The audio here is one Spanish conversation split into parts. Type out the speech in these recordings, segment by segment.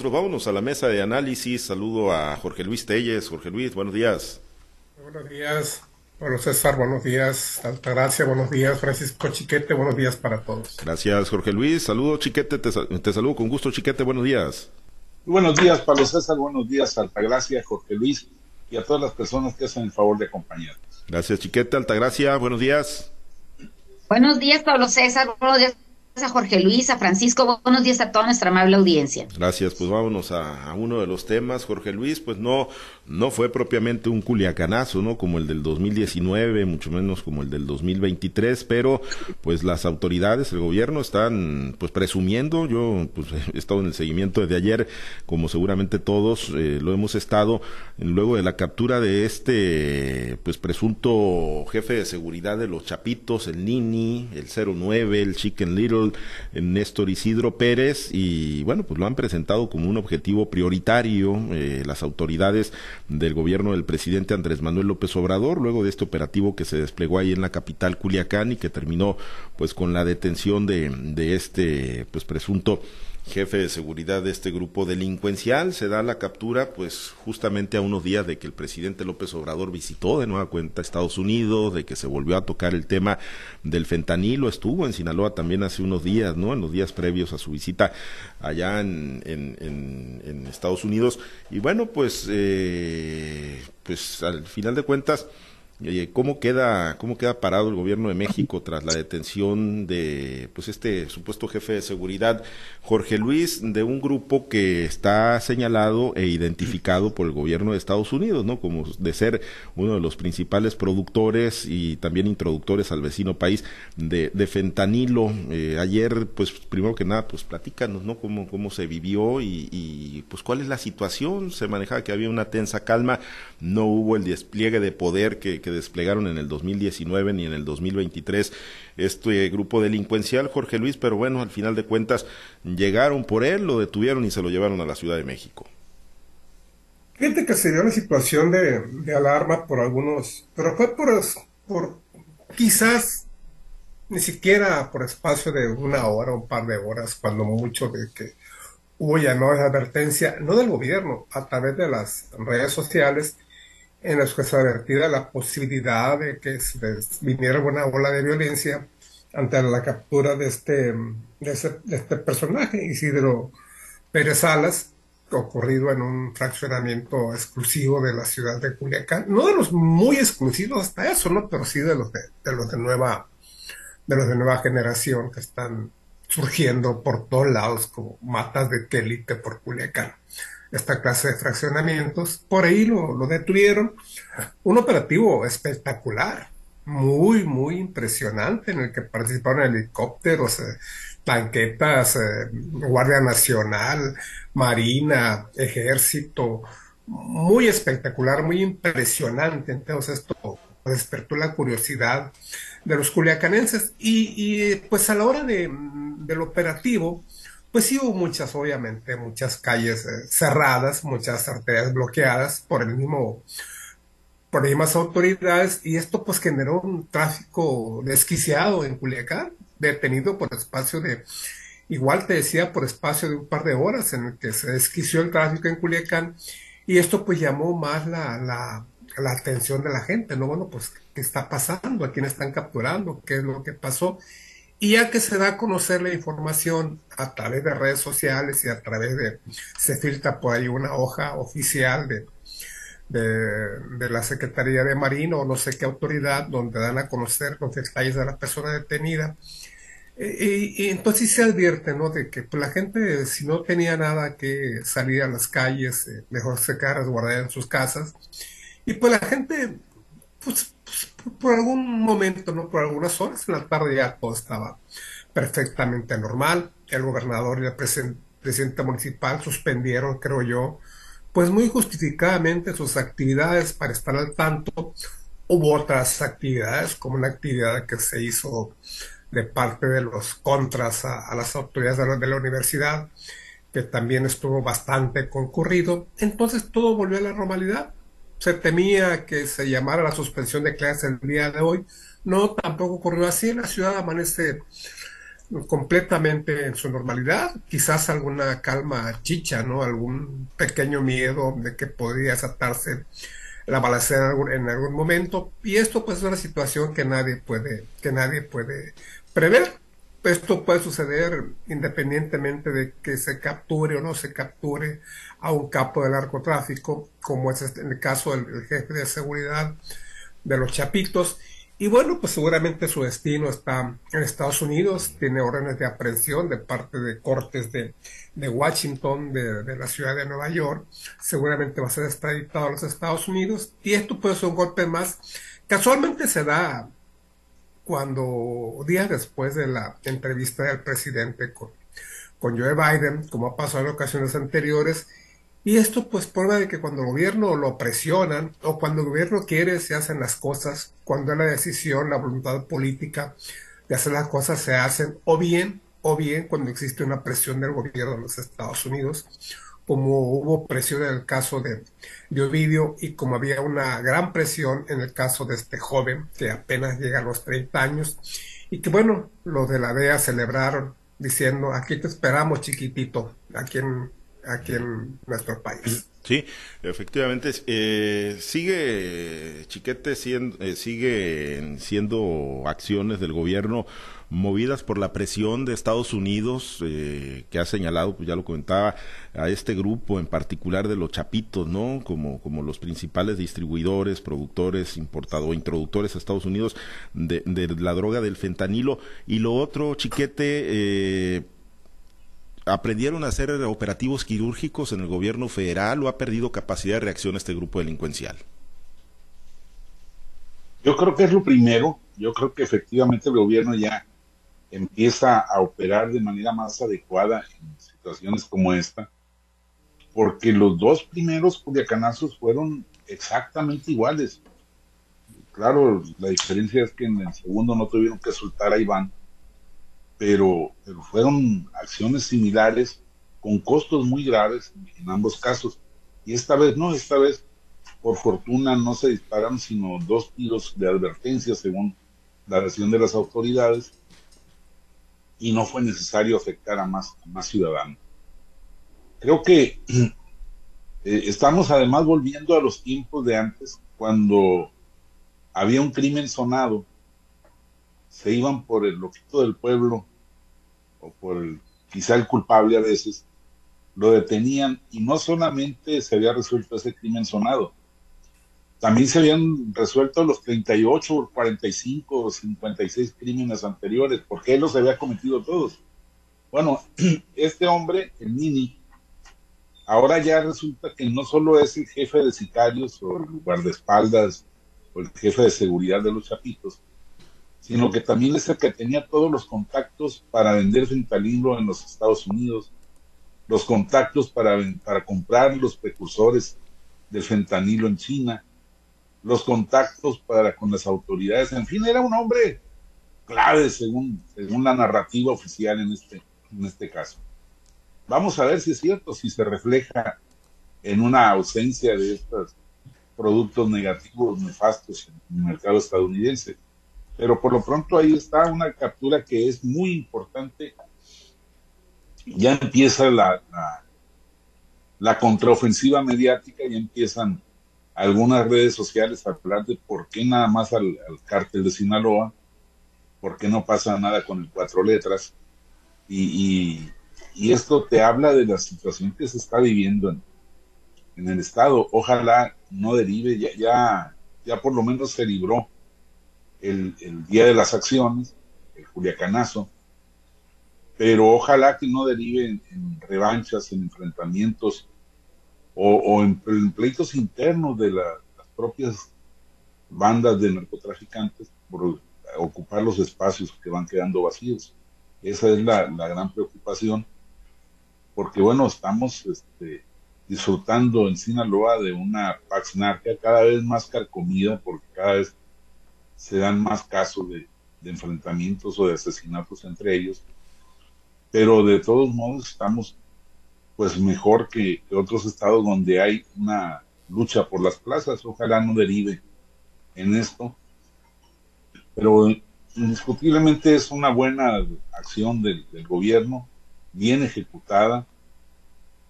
Vámonos a la mesa de análisis. Saludo a Jorge Luis Telles. Jorge Luis, buenos días. Buenos días, Bueno, César, buenos días. Altagracia, buenos días. Francisco Chiquete, buenos días para todos. Gracias, Jorge Luis. Saludo, Chiquete. Te, te saludo con gusto, Chiquete. Buenos días. Buenos días, Pablo César. Buenos días, Altagracia, Jorge Luis y a todas las personas que hacen el favor de acompañarnos. Gracias, Chiquete. Altagracia, buenos días. Buenos días, Pablo César. Buenos días a Jorge Luis, a Francisco. Buenos días a toda nuestra amable audiencia. Gracias, pues vámonos a, uno de los temas. Jorge Luis, pues no, no fue propiamente un culiacanazo, ¿no? Como el del 2019, mucho menos como el del 2023, pero pues las autoridades, el gobierno están pues presumiendo, yo pues he estado en el seguimiento desde ayer, como seguramente todos eh, lo hemos estado, luego de la captura de este pues presunto jefe de seguridad de los Chapitos, el Nini, el 09, el Chicken Little, el Néstor Isidro Pérez, y bueno, pues lo han presentado como un objetivo prioritario eh, las autoridades del gobierno del presidente Andrés Manuel López Obrador, luego de este operativo que se desplegó ahí en la capital Culiacán y que terminó pues con la detención de, de este pues presunto jefe de seguridad de este grupo delincuencial. Se da la captura, pues, justamente a unos días de que el presidente López Obrador visitó de nueva cuenta Estados Unidos, de que se volvió a tocar el tema del fentanilo. Estuvo en Sinaloa también hace unos días, ¿no? En los días previos a su visita allá en, Estados Unidos. Y bueno, pues, eh, pues, al final de cuentas, ¿Cómo queda, ¿Cómo queda parado el gobierno de México tras la detención de pues este supuesto jefe de seguridad, Jorge Luis, de un grupo que está señalado e identificado por el gobierno de Estados Unidos, ¿no? Como de ser uno de los principales productores y también introductores al vecino país de, de fentanilo. Eh, ayer, pues primero que nada, pues platícanos, ¿no? Cómo, cómo se vivió y, y pues cuál es la situación. Se manejaba que había una tensa calma, no hubo el despliegue de poder que desplegaron en el 2019 ni en el 2023 este grupo delincuencial, Jorge Luis, pero bueno, al final de cuentas llegaron por él, lo detuvieron y se lo llevaron a la Ciudad de México. Fíjate que se dio una situación de, alarma por algunos, pero fue por, quizás ni siquiera por espacio de una hora un par de horas, cuando mucho de que hubo ya no esa advertencia, no del gobierno, a través de las redes sociales, en los que se la posibilidad de que se viniera una ola de violencia ante la captura de este, de, este personaje, Isidro Pérez Salas, ocurrido en un fraccionamiento exclusivo de la ciudad de Culiacán, no de los muy exclusivos hasta eso, ¿no? Pero sí de los de, de los de nueva, de los de nueva generación que están surgiendo por todos lados como matas de élite por Culiacán esta clase de fraccionamientos. Por ahí lo, lo detuvieron. Un operativo espectacular, muy, muy impresionante, en el que participaron helicópteros, eh, tanquetas, eh, Guardia Nacional, Marina, Ejército, muy espectacular, muy impresionante. Entonces esto despertó la curiosidad de los culiacanenses y, y pues a la hora de, del operativo, pues sí hubo muchas, obviamente, muchas calles eh, cerradas, muchas arterias bloqueadas por el mismo, por las mismas autoridades, y esto pues generó un tráfico desquiciado en Culiacán, detenido por espacio de, igual te decía, por espacio de un par de horas en el que se desquició el tráfico en Culiacán, y esto pues llamó más la, la, la atención de la gente, ¿no? Bueno, pues, ¿qué está pasando? ¿A quién están capturando? ¿Qué es lo que pasó? Y ya que se da a conocer la información a través de redes sociales y a través de, se filtra por ahí una hoja oficial de, de, la Secretaría de Marino o no sé qué autoridad donde dan a conocer los detalles de la persona detenida. Y, entonces se advierte, ¿no? De que pues, la gente, si no tenía nada que salir a las calles, eh, mejor se quedara resguardada en sus casas. Y pues la gente, pues por algún momento, ¿no? Por algunas horas, en la tarde ya todo estaba perfectamente normal. El gobernador y el presidente municipal suspendieron, creo yo, pues muy justificadamente sus actividades para estar al tanto. Hubo otras actividades, como una actividad que se hizo de parte de los contras a, las autoridades de la, de la universidad, que también estuvo bastante concurrido. Entonces todo volvió a la normalidad se temía que se llamara la suspensión de clases el día de hoy. No, tampoco ocurrió así. La ciudad amanece completamente en su normalidad, quizás alguna calma chicha, ¿no? Algún pequeño miedo de que podría desatarse la balacera en algún, momento y esto pues es una situación que nadie puede que nadie puede prever esto puede suceder independientemente de que se capture o no se capture a un capo del narcotráfico, como es este, en el caso del jefe de seguridad de los Chapitos. Y bueno, pues seguramente su destino está en Estados Unidos, tiene órdenes de aprehensión de parte de cortes de, de Washington, de, de, la ciudad de Nueva York, seguramente va a ser extraditado a los Estados Unidos y esto puede ser un golpe más. Casualmente se da cuando días después de la entrevista del presidente con, con Joe Biden, como ha pasado en ocasiones anteriores, y esto pues prueba de que cuando el gobierno lo presionan o cuando el gobierno quiere se hacen las cosas, cuando hay la decisión, la voluntad política de hacer las cosas se hacen, o bien, o bien cuando existe una presión del gobierno de los Estados Unidos como hubo presión en el caso de, de, Ovidio y como había una gran presión en el caso de este joven que apenas llega a los 30 años y que bueno, los de la DEA celebraron diciendo aquí te esperamos chiquitito aquí en, aquí en nuestro país. Sí, efectivamente, eh, sigue Chiquete siendo, eh, sigue siendo acciones del gobierno movidas por la presión de Estados Unidos, eh, que ha señalado, pues ya lo comentaba, a este grupo en particular de los chapitos, ¿no? Como, como los principales distribuidores, productores, importadores, introductores a Estados Unidos de, la droga del fentanilo. Y lo otro, chiquete, eh, ¿aprendieron a hacer operativos quirúrgicos en el gobierno federal o ha perdido capacidad de reacción este grupo delincuencial? Yo creo que es lo primero. Yo creo que efectivamente el gobierno ya empieza a operar de manera más adecuada en situaciones como esta, porque los dos primeros culiacanazos fueron exactamente iguales. Claro, la diferencia es que en el segundo no tuvieron que soltar a Iván, pero, fueron acciones similares con costos muy graves en ambos casos. Y esta vez no, esta vez por fortuna no se dispararon sino dos tiros de advertencia según la versión de las autoridades y no fue necesario afectar a más, más ciudadanos. Creo que eh, estamos además volviendo a los tiempos de antes, cuando había un crimen sonado, se iban por el loquito del pueblo o por el, quizá el culpable a veces, lo detenían y no solamente se había resuelto ese crimen sonado, también se habían resuelto los 38, 45 o 56 crímenes anteriores, porque él los había cometido todos. Bueno, este hombre, el Nini, ahora ya resulta que no solo es el jefe de sicarios o el guardaespaldas o el jefe de seguridad de los chapitos, sino que también es el que tenía todos los contactos para vender fentanilo en los Estados Unidos, los contactos para, para comprar los precursores del fentanilo en China, los contactos para con las autoridades, en fin, era un hombre clave según, según la narrativa oficial en este, en este caso. Vamos a ver si es cierto, si se refleja en una ausencia de estos productos negativos, nefastos en el mercado estadounidense. Pero por lo pronto ahí está una captura que es muy importante. Ya empieza la, la, la contraofensiva mediática, ya empiezan algunas redes sociales a hablar de por qué nada más al, cártel de Sinaloa, por qué no pasa nada con el cuatro letras. Y, y, esto te habla de la situación que se está viviendo en, en el Estado. Ojalá no derive, ya, ya, ya por lo menos se libró el, el día de las acciones, el Juliacanazo, pero ojalá que no derive en revanchas, en enfrentamientos o, en, pleitos internos de las propias bandas de narcotraficantes por ocupar los espacios que van quedando vacíos. Esa es la, gran preocupación, porque bueno, estamos este, disfrutando en Sinaloa de una Pax cada vez más carcomida, porque cada vez se dan más casos de enfrentamientos o de asesinatos entre ellos, pero de todos modos estamos pues mejor que, otros estados donde hay una lucha por las plazas. Ojalá no derive en esto. Pero indiscutiblemente es una buena acción del, gobierno, bien ejecutada.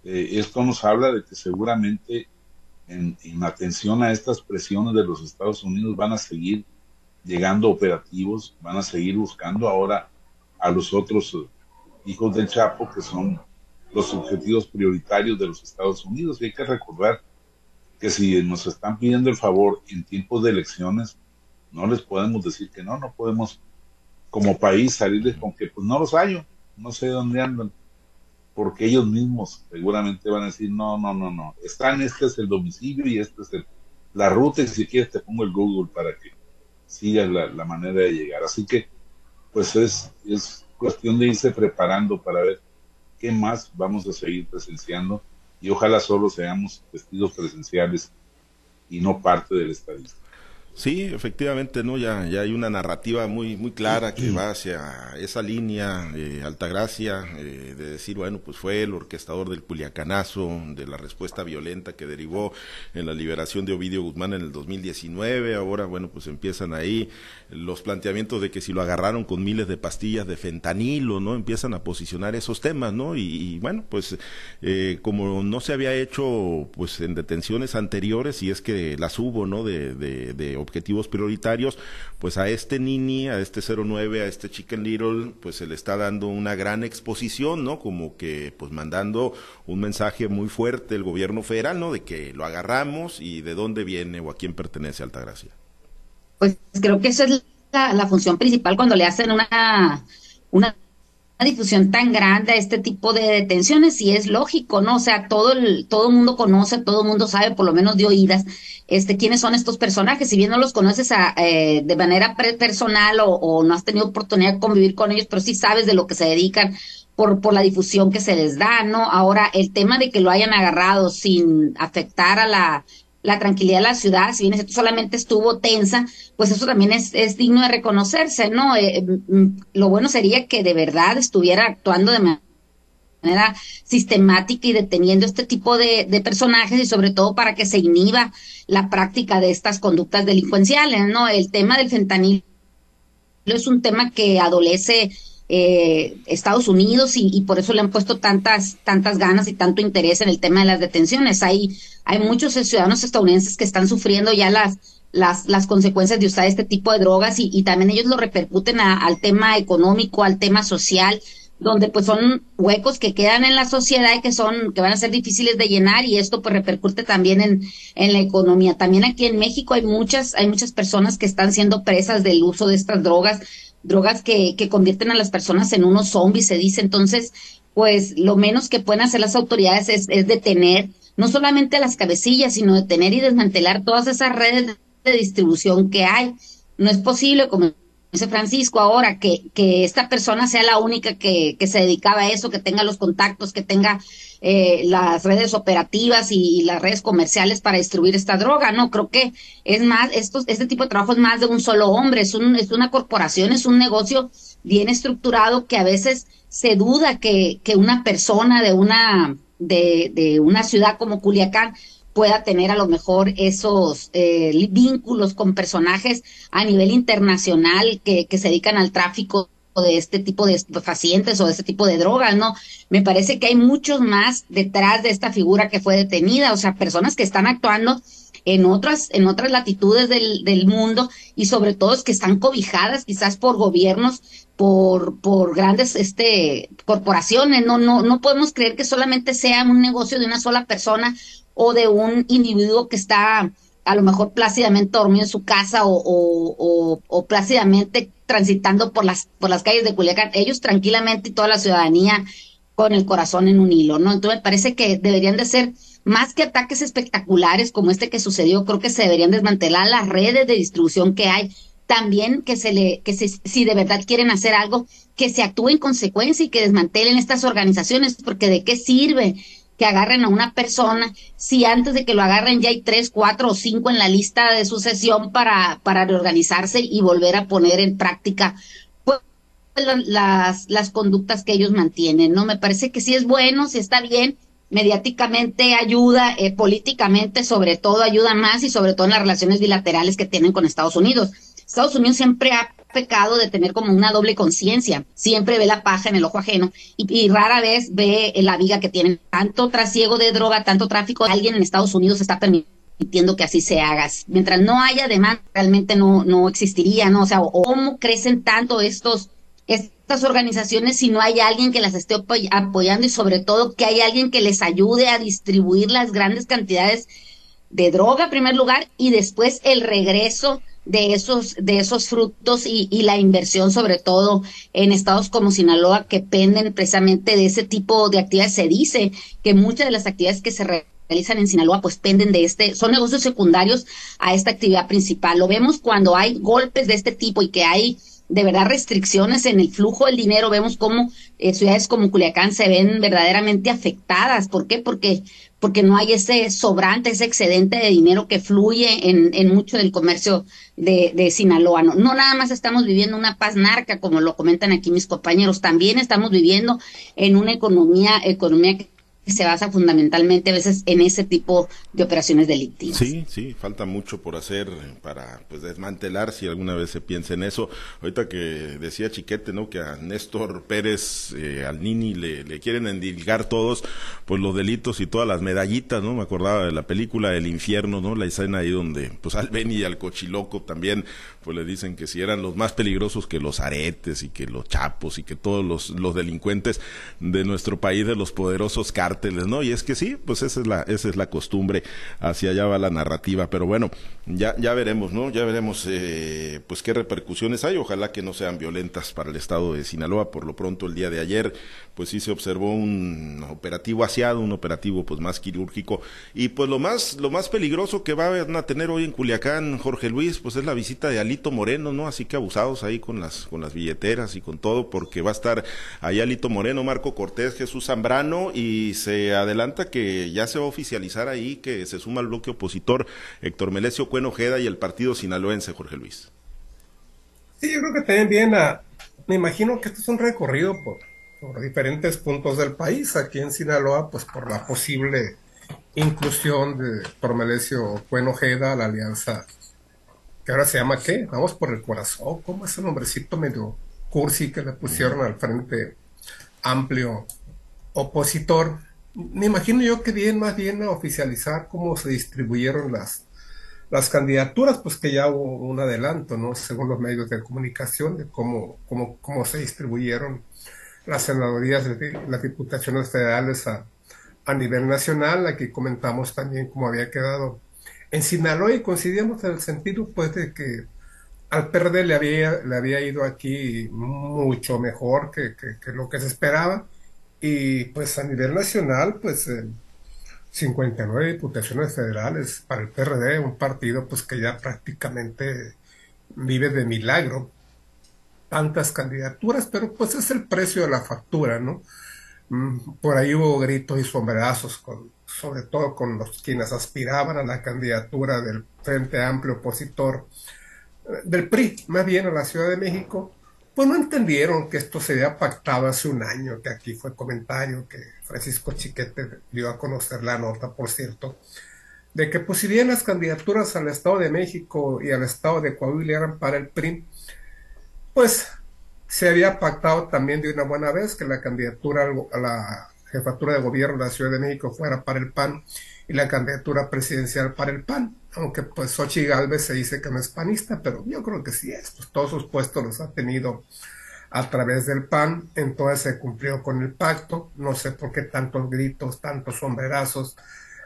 Eh, esto nos habla de que seguramente en, atención a estas presiones de los Estados Unidos van a seguir llegando operativos, van a seguir buscando ahora a los otros eh, hijos del Chapo, que son los objetivos prioritarios de los Estados Unidos. Y hay que recordar que si nos están pidiendo el favor en tiempos de elecciones, no les podemos decir que no, no podemos como país salirles con que pues no los hallo, no sé dónde andan, porque ellos mismos seguramente van a decir, no, no, no, no, están, este es el domicilio y este es la ruta y si quieres te pongo el Google para que sigas la, la manera de llegar. Así que pues es, es cuestión de irse preparando para ver qué más vamos a seguir presenciando y ojalá solo seamos vestidos presenciales y no parte del estadística. Sí, efectivamente, ¿no? Ya, ya hay una narrativa muy, muy clara que va hacia esa línea, eh, Altagracia, eh, de decir, bueno, pues fue el orquestador del culiacanazo, de la respuesta violenta que derivó en la liberación de Ovidio Guzmán en el 2019. Ahora, bueno, pues empiezan ahí los planteamientos de que si lo agarraron con miles de pastillas de fentanilo, ¿no? Empiezan a posicionar esos temas, ¿no? Y, bueno, pues eh, como no se había hecho, pues en detenciones anteriores, y es que las hubo, ¿no? De, de, de objetivos prioritarios, pues a este Nini, a este 09, a este Chicken Little, pues se le está dando una gran exposición, ¿no? Como que pues mandando un mensaje muy fuerte el gobierno federal, ¿no? De que lo agarramos y de dónde viene o a quién pertenece Altagracia. Pues creo que esa es la, la función principal cuando le hacen una, una una difusión tan grande a este tipo de detenciones y es lógico, ¿no? O sea, todo el, todo mundo conoce, todo el mundo sabe, por lo menos de oídas, este, quiénes son estos personajes. Si bien no los conoces a, eh, de manera personal o, o, no has tenido oportunidad de convivir con ellos, pero sí sabes de lo que se dedican por, por la difusión que se les da, ¿no? Ahora, el tema de que lo hayan agarrado sin afectar a la, la tranquilidad de la ciudad, si bien solamente estuvo tensa, pues eso también es, es digno de reconocerse, ¿no? Eh, mm, lo bueno sería que de verdad estuviera actuando de manera sistemática y deteniendo este tipo de, de, personajes y sobre todo para que se inhiba la práctica de estas conductas delincuenciales, ¿no? El tema del fentanilo es un tema que adolece eh, Estados Unidos y, por eso le han puesto tantas tantas ganas y tanto interés en el tema de las detenciones. Hay hay muchos ciudadanos estadounidenses que están sufriendo ya las las, las consecuencias de usar este tipo de drogas y, también ellos lo repercuten al tema económico, al tema social, donde pues son huecos que quedan en la sociedad y que son, que van a ser difíciles de llenar y esto pues repercute también en, en la economía. También aquí en México hay muchas, hay muchas personas que están siendo presas del uso de estas drogas drogas que, que convierten a las personas en unos zombies, se dice. Entonces, pues lo menos que pueden hacer las autoridades es, es detener no solamente las cabecillas, sino detener y desmantelar todas esas redes de distribución que hay. No es posible, como dice Francisco ahora, que, que esta persona sea la única que, que se dedicaba a eso, que tenga los contactos, que tenga eh, las redes operativas y, las redes comerciales para distribuir esta droga, no, creo que es más, estos, este tipo de trabajo es más de un solo hombre, es, un, es una corporación, es un negocio bien estructurado que a veces se duda que, que una persona de una, de, de una ciudad como Culiacán pueda tener a lo mejor esos eh, vínculos con personajes a nivel internacional que, se dedican al tráfico de este tipo de pacientes o de este tipo de drogas, ¿no? Me parece que hay muchos más detrás de esta figura que fue detenida, o sea, personas que están actuando en otras, en otras latitudes del, del mundo y sobre todo que están cobijadas quizás por gobiernos, por, por grandes este, corporaciones. No, no, no podemos creer que solamente sea un negocio de una sola persona o de un individuo que está a lo mejor plácidamente dormido en su casa o, o, plácidamente transitando por las, por las calles de Culiacán, ellos tranquilamente y toda la ciudadanía con el corazón en un hilo, ¿no? Entonces me parece que deberían de ser más que ataques espectaculares como este que sucedió, creo que se deberían desmantelar las redes de distribución que hay. También que se le, que se, si de verdad quieren hacer algo, que se actúe en consecuencia y que desmantelen estas organizaciones, porque de qué sirve que agarren a una persona si antes de que lo agarren ya hay tres, cuatro o cinco en la lista de sucesión para, para reorganizarse y volver a poner en práctica pues, las, las conductas que ellos mantienen, ¿no? Me parece que sí es bueno, sí está bien, mediáticamente ayuda, eh, políticamente sobre todo ayuda más y sobre todo en las relaciones bilaterales que tienen con Estados Unidos. Estados Unidos siempre ha pecado de tener como una doble conciencia. Siempre ve la paja en el ojo ajeno y, rara vez ve la viga que tienen. Tanto trasiego de droga, tanto tráfico, alguien en Estados Unidos está permitiendo que así se haga. Mientras no haya demanda, realmente no, no existiría, ¿no? O sea, ¿cómo crecen tanto estos, estas organizaciones si no hay alguien que las esté apoyando y sobre todo que hay alguien que les ayude a distribuir las grandes cantidades de droga en primer lugar y después el regreso de esos, de esos frutos y, y, la inversión, sobre todo en estados como Sinaloa, que penden precisamente de ese tipo de actividades. Se dice que muchas de las actividades que se realizan en Sinaloa, pues penden de este, son negocios secundarios a esta actividad principal. Lo vemos cuando hay golpes de este tipo y que hay de verdad restricciones en el flujo del dinero. Vemos cómo eh, ciudades como Culiacán se ven verdaderamente afectadas. ¿Por qué? Porque, porque no hay ese sobrante, ese excedente de dinero que fluye en, en mucho del comercio de, de Sinaloa. No, no nada más estamos viviendo una paz narca, como lo comentan aquí mis compañeros, también estamos viviendo en una economía, economía que se basa fundamentalmente a veces en ese tipo de operaciones delictivas. Sí, sí, falta mucho por hacer para pues desmantelar si alguna vez se piensa en eso. Ahorita que decía Chiquete, ¿no? Que a Néstor Pérez, eh, al Nini le, le, quieren endilgar todos pues los delitos y todas las medallitas, ¿no? Me acordaba de la película El infierno, ¿no? La escena ahí donde pues al Beni y al Cochiloco también pues le dicen que si eran los más peligrosos que los aretes y que los chapos y que todos los, los delincuentes de nuestro país, de los poderosos cárteles, ¿no? Y es que sí, pues esa es la, esa es la costumbre, hacia allá va la narrativa, pero bueno, ya, ya veremos, ¿no? Ya veremos, eh, pues qué repercusiones hay, ojalá que no sean violentas para el estado de Sinaloa, por lo pronto el día de ayer, pues sí se observó un operativo asiado, un operativo pues más quirúrgico, y pues lo más, lo más peligroso que van a tener hoy en Culiacán, Jorge Luis, pues es la visita de Alito Moreno, ¿no? Así que abusados ahí con las, con las billeteras y con todo, porque va a estar ahí Alito Moreno, Marco Cortés, Jesús Zambrano, y se adelanta que ya se va a oficializar ahí que se suma al bloque opositor Héctor Melesio Cuen Ojeda y el partido sinaloense, Jorge Luis. Sí, yo creo que también viene me imagino que esto es un recorrido por, diferentes puntos del país, aquí en Sinaloa, pues por la posible inclusión de Melesio Cuen Ojeda a la alianza que ahora se llama ¿qué? Vamos por el corazón, ¿cómo es el nombrecito medio cursi que le pusieron al frente amplio opositor? Me imagino yo que bien más bien a oficializar cómo se distribuyeron las, las candidaturas, pues que ya hubo un adelanto, ¿no? Según los medios de comunicación, de cómo, cómo, cómo se distribuyeron las senadorías las diputaciones federales a, a nivel nacional. Aquí comentamos también cómo había quedado en Sinaloa y coincidíamos en el sentido pues de que al PRD le había, le había ido aquí mucho mejor que, lo que se esperaba y pues a nivel nacional pues 59 diputaciones federales para el PRD, un partido pues que ya prácticamente vive de milagro tantas candidaturas, pero pues es el precio de la factura, ¿no? Mm, por ahí hubo gritos y sombrerazos con sobre todo con los quienes aspiraban a la candidatura del Frente Amplio opositor eh, del PRI, más bien a la Ciudad de México, pues no entendieron que esto se había pactado hace un año, que aquí fue comentario que Francisco Chiquete dio a conocer la nota, por cierto, de que pues si bien las candidaturas al Estado de México y al Estado de Coahuila eran para el PRI, pues se había pactado también de una buena vez que la candidatura a la jefatura de gobierno de la Ciudad de México fuera para el PAN y la candidatura presidencial para el PAN, aunque pues Xochitl Galvez se dice que no es panista, pero yo creo que sí es, pues todos sus puestos los ha tenido a través del PAN, entonces se cumplió con el pacto, no sé por qué tantos gritos, tantos sombrerazos,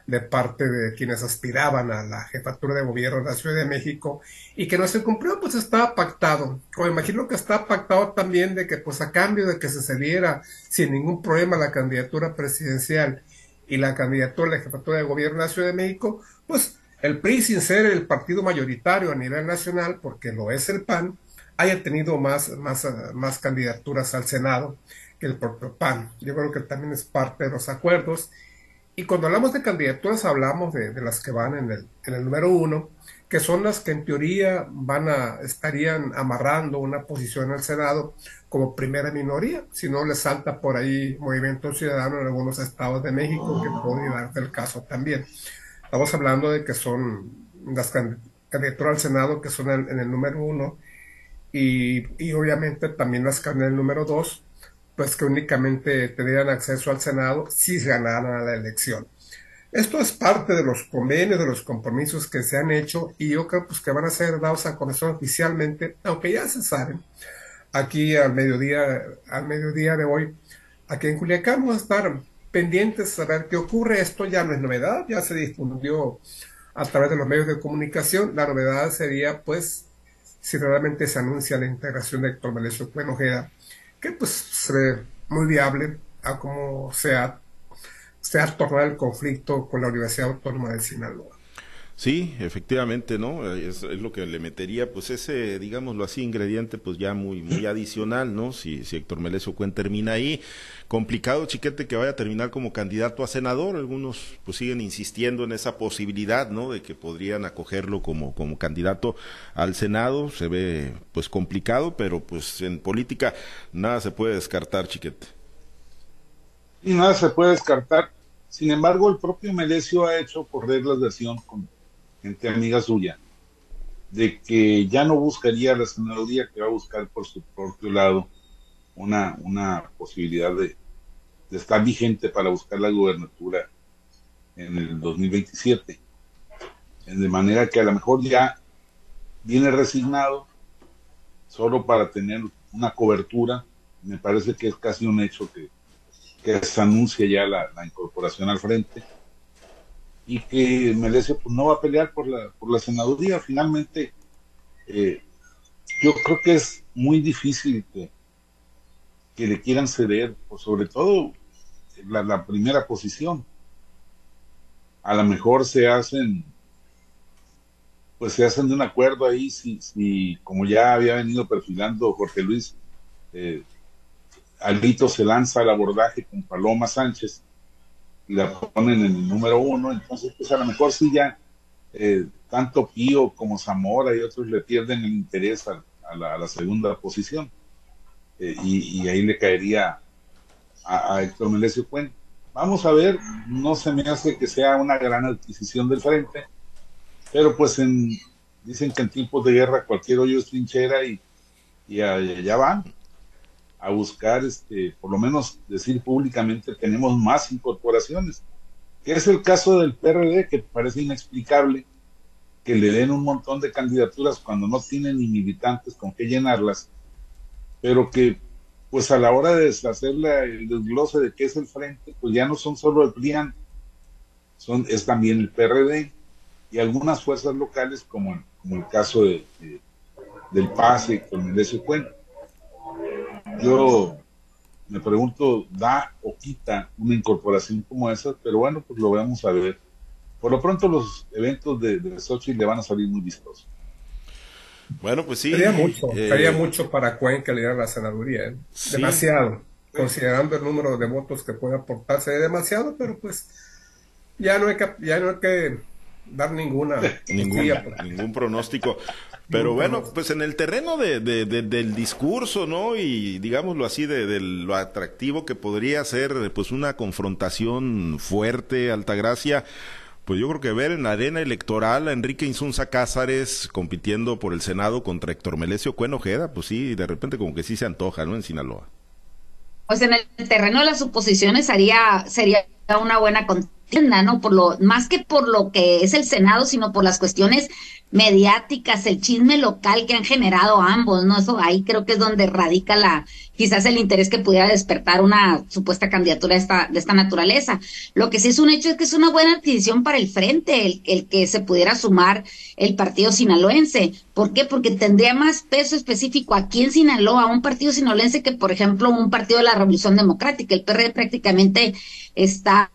de parte de quienes aspiraban a la jefatura de gobierno de la Ciudad de México y que no se cumplió, pues estaba pactado. O imagino que está pactado también de que pues a cambio de que se cediera sin ningún problema la candidatura presidencial y la candidatura a la jefatura de gobierno de la Ciudad de México, pues el PRI sin ser el partido mayoritario a nivel nacional, porque lo es el PAN, haya tenido más, más, más candidaturas al Senado que el propio PAN. Yo creo que también es parte de los acuerdos y cuando hablamos de candidaturas hablamos de, las que van en el, en el, número uno, que son las que en teoría van a, estarían amarrando una posición al Senado como primera minoría, si no le salta por ahí Movimiento Ciudadano en algunos estados de México, que puede darse el caso también. Estamos hablando de que son las candidaturas al Senado que son en, el número uno, y, y obviamente también las el número dos, pues que únicamente tendrían acceso al Senado si ganaran la elección. Esto es parte de los convenios, de los compromisos que se han hecho y yo creo pues, que van a ser dados a conocer oficialmente, aunque ya se saben, aquí al mediodía, al mediodía de hoy, aquí en Culiacán vamos a estar pendientes a ver qué ocurre. Esto ya no es novedad, ya se difundió a través de los medios de comunicación. La novedad sería, pues, si realmente se anuncia la integración de Héctor Melesio Cuenojeda, que pues se ve muy viable a cómo sea se ha tornado el conflicto con la Universidad Autónoma de Sinaloa. Sí, efectivamente, ¿no? Es, lo que le metería, pues ese, digámoslo así, ingrediente, pues ya muy, muy adicional, ¿no? Si, si Héctor Melesio Cuen termina ahí, complicado, chiquete, que vaya a terminar como candidato a senador. Algunos, pues siguen insistiendo en esa posibilidad, ¿no? De que podrían acogerlo como, como candidato al Senado. Se ve, pues complicado, pero pues en política nada se puede descartar, chiquete y nada se puede descartar. Sin embargo, el propio Melesio ha hecho correr la versión con gente amiga suya de que ya no buscaría la senaduría, que va a buscar por su propio lado una, una posibilidad de, de estar vigente para buscar la gubernatura en el 2027. De manera que a lo mejor ya viene resignado solo para tener una cobertura. Me parece que es casi un hecho que que se anuncia ya la, incorporación al frente y que Melesio pues, no va a pelear por la, por la senaduría. Finalmente, eh, yo creo que es muy difícil que, le quieran ceder, pues, sobre todo la, primera posición. A lo mejor se hacen, pues se hacen de un acuerdo ahí, si, si como ya había venido perfilando Jorge Luis, eh, Alito se lanza al abordaje con Paloma Sánchez y la ponen en el número uno, entonces pues a lo mejor sí ya eh, tanto Pío como Zamora y otros le pierden el interés a, la, segunda posición. Eh, y, ahí le caería a, Héctor Melesio Cuen. Vamos a ver, no se me hace que sea una gran adquisición del frente, pero pues en, dicen que en tiempos de guerra cualquier hoyo es trinchera y, y allá van a buscar, este, por lo menos decir públicamente, tenemos más incorporaciones, que es el caso del PRD, que parece inexplicable que le den un montón de candidaturas cuando no tienen ni militantes con qué llenarlas, pero que pues a la hora de hacer el desglose de qué es el frente, pues ya no son solo el PRIAN, son, es también el PRD y algunas fuerzas locales como, como el caso de, del PASE con el ese cuento yo me pregunto, ¿da o quita una incorporación como esa? Pero bueno, pues lo vamos a ver. Por lo pronto los eventos de, de Sochi le van a salir muy vistosos. Bueno, pues sí. Sería mucho, eh, mucho para Cuenca liderar la senaduría. ¿eh? Demasiado. Considerando el número de votos que puede aportarse, demasiado, pero pues ya no hay que, ya no hay que dar ninguna, ningún pronóstico. Pero bueno, pues en el terreno de, del discurso, ¿no? Y digámoslo así, de, lo atractivo que podría ser, pues una confrontación fuerte, Altagracia, pues yo creo que ver en la arena electoral a Enrique Insunza Cázares compitiendo por el Senado contra Héctor Melesio Cuenojeda, pues sí, de repente como que sí se antoja, ¿no? En Sinaloa. Pues en el terreno de las suposiciones haría, sería una buena contienda, ¿no? Por lo, más que por lo que es el Senado, sino por las cuestiones mediáticas, el chisme local que han generado ambos, ¿no? Eso ahí creo que es donde radica la, quizás el interés que pudiera despertar una supuesta candidatura de esta, de esta naturaleza. Lo que sí es un hecho es que es una buena adquisición para el frente, el, el que se pudiera sumar el partido sinaloense. ¿Por qué? Porque tendría más peso específico aquí en Sinaloa, un partido sinaloense que, por ejemplo, un partido de la Revolución Democrática. El PRD prácticamente está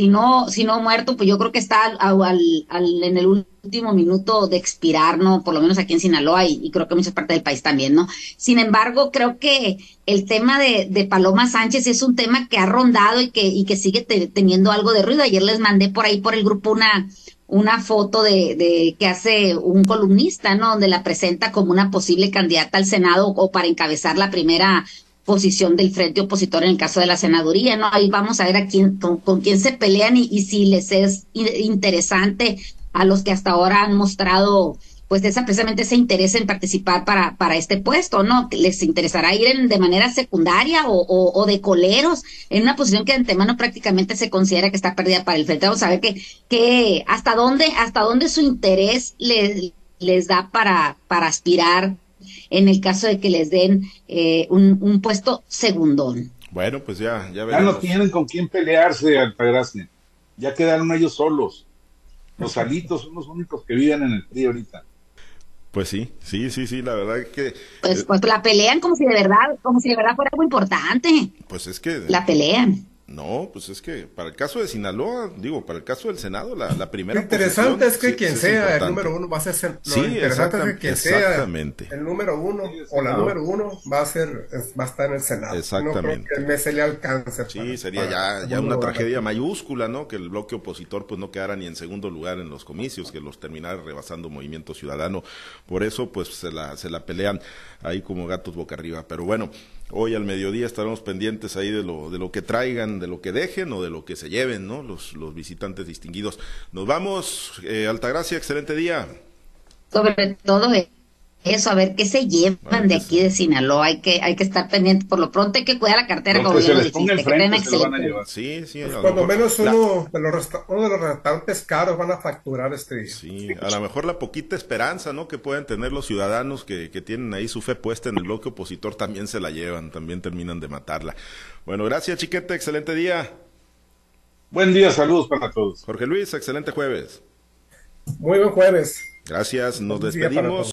si no, si no muerto, pues yo creo que está al, en el último minuto de expirar, ¿no? Por lo menos aquí en Sinaloa y, creo que muchas partes del país también, ¿no? Sin embargo, creo que el tema de, de Paloma Sánchez es un tema que ha rondado y que, y que sigue teniendo algo de ruido. Ayer les mandé por ahí por el grupo una, una foto de, de que hace un columnista, ¿no? Donde la presenta como una posible candidata al Senado o para encabezar la primera posición del frente opositor en el caso de la senaduría, ¿no? Ahí vamos a ver a quién, con, quién se pelean y, si les es interesante a los que hasta ahora han mostrado pues esa precisamente ese interés en participar para, para este puesto, ¿no? Les interesará ir en, de manera secundaria o, o, de coleros en una posición que de antemano prácticamente se considera que está perdida para el frente. Vamos a ver que, que hasta dónde, hasta dónde su interés les, les da para, para aspirar en el caso de que les den eh, un, un puesto segundón. Bueno, pues ya, ya Ya no tienen con quién pelearse, Altagracia. Ya quedaron ellos solos. Los alitos son los únicos que viven en el frío ahorita. Pues sí, sí, sí, sí, la verdad es que... Pues, pues la pelean como si de verdad, como si de verdad fuera algo importante. Pues es que... La pelean. No, pues es que para el caso de Sinaloa, digo, para el caso del Senado, la, la primera. Lo interesante es que quien sea el número uno va a ser. Lo sí, interesante es que quien sea el número uno o la número uno va a ser, va a estar en el Senado. Exactamente. No creo que le alcance. Sí, sería ya, ya una tragedia mayúscula, ¿no? Que el bloque opositor pues no quedara ni en segundo lugar en los comicios, que los terminara rebasando Movimiento Ciudadano. Por eso, pues se la, se la pelean ahí como gatos boca arriba. Pero bueno. Hoy al mediodía estaremos pendientes ahí de lo, de lo que traigan, de lo que dejen o de lo que se lleven, ¿no? Los, los visitantes distinguidos. Nos vamos, eh, Altagracia, excelente día. Sobre todo eso, a ver qué se llevan de aquí de Sinaloa. Hay que, hay que estar pendiente. Por lo pronto hay que cuidar la cartera, como bien lo Sí, sí. Pues cuando menos uno, de los uno de los restaurantes caros van a facturar este día. Sí, a lo mejor la poquita esperanza, ¿no? Que pueden tener los ciudadanos que, que tienen ahí su fe puesta en el bloque opositor también se la llevan, también terminan de matarla. Bueno, gracias, chiquete. Excelente día. Buen día, saludos para todos. Jorge Luis, excelente jueves. Muy buen jueves. Gracias, nos despedimos.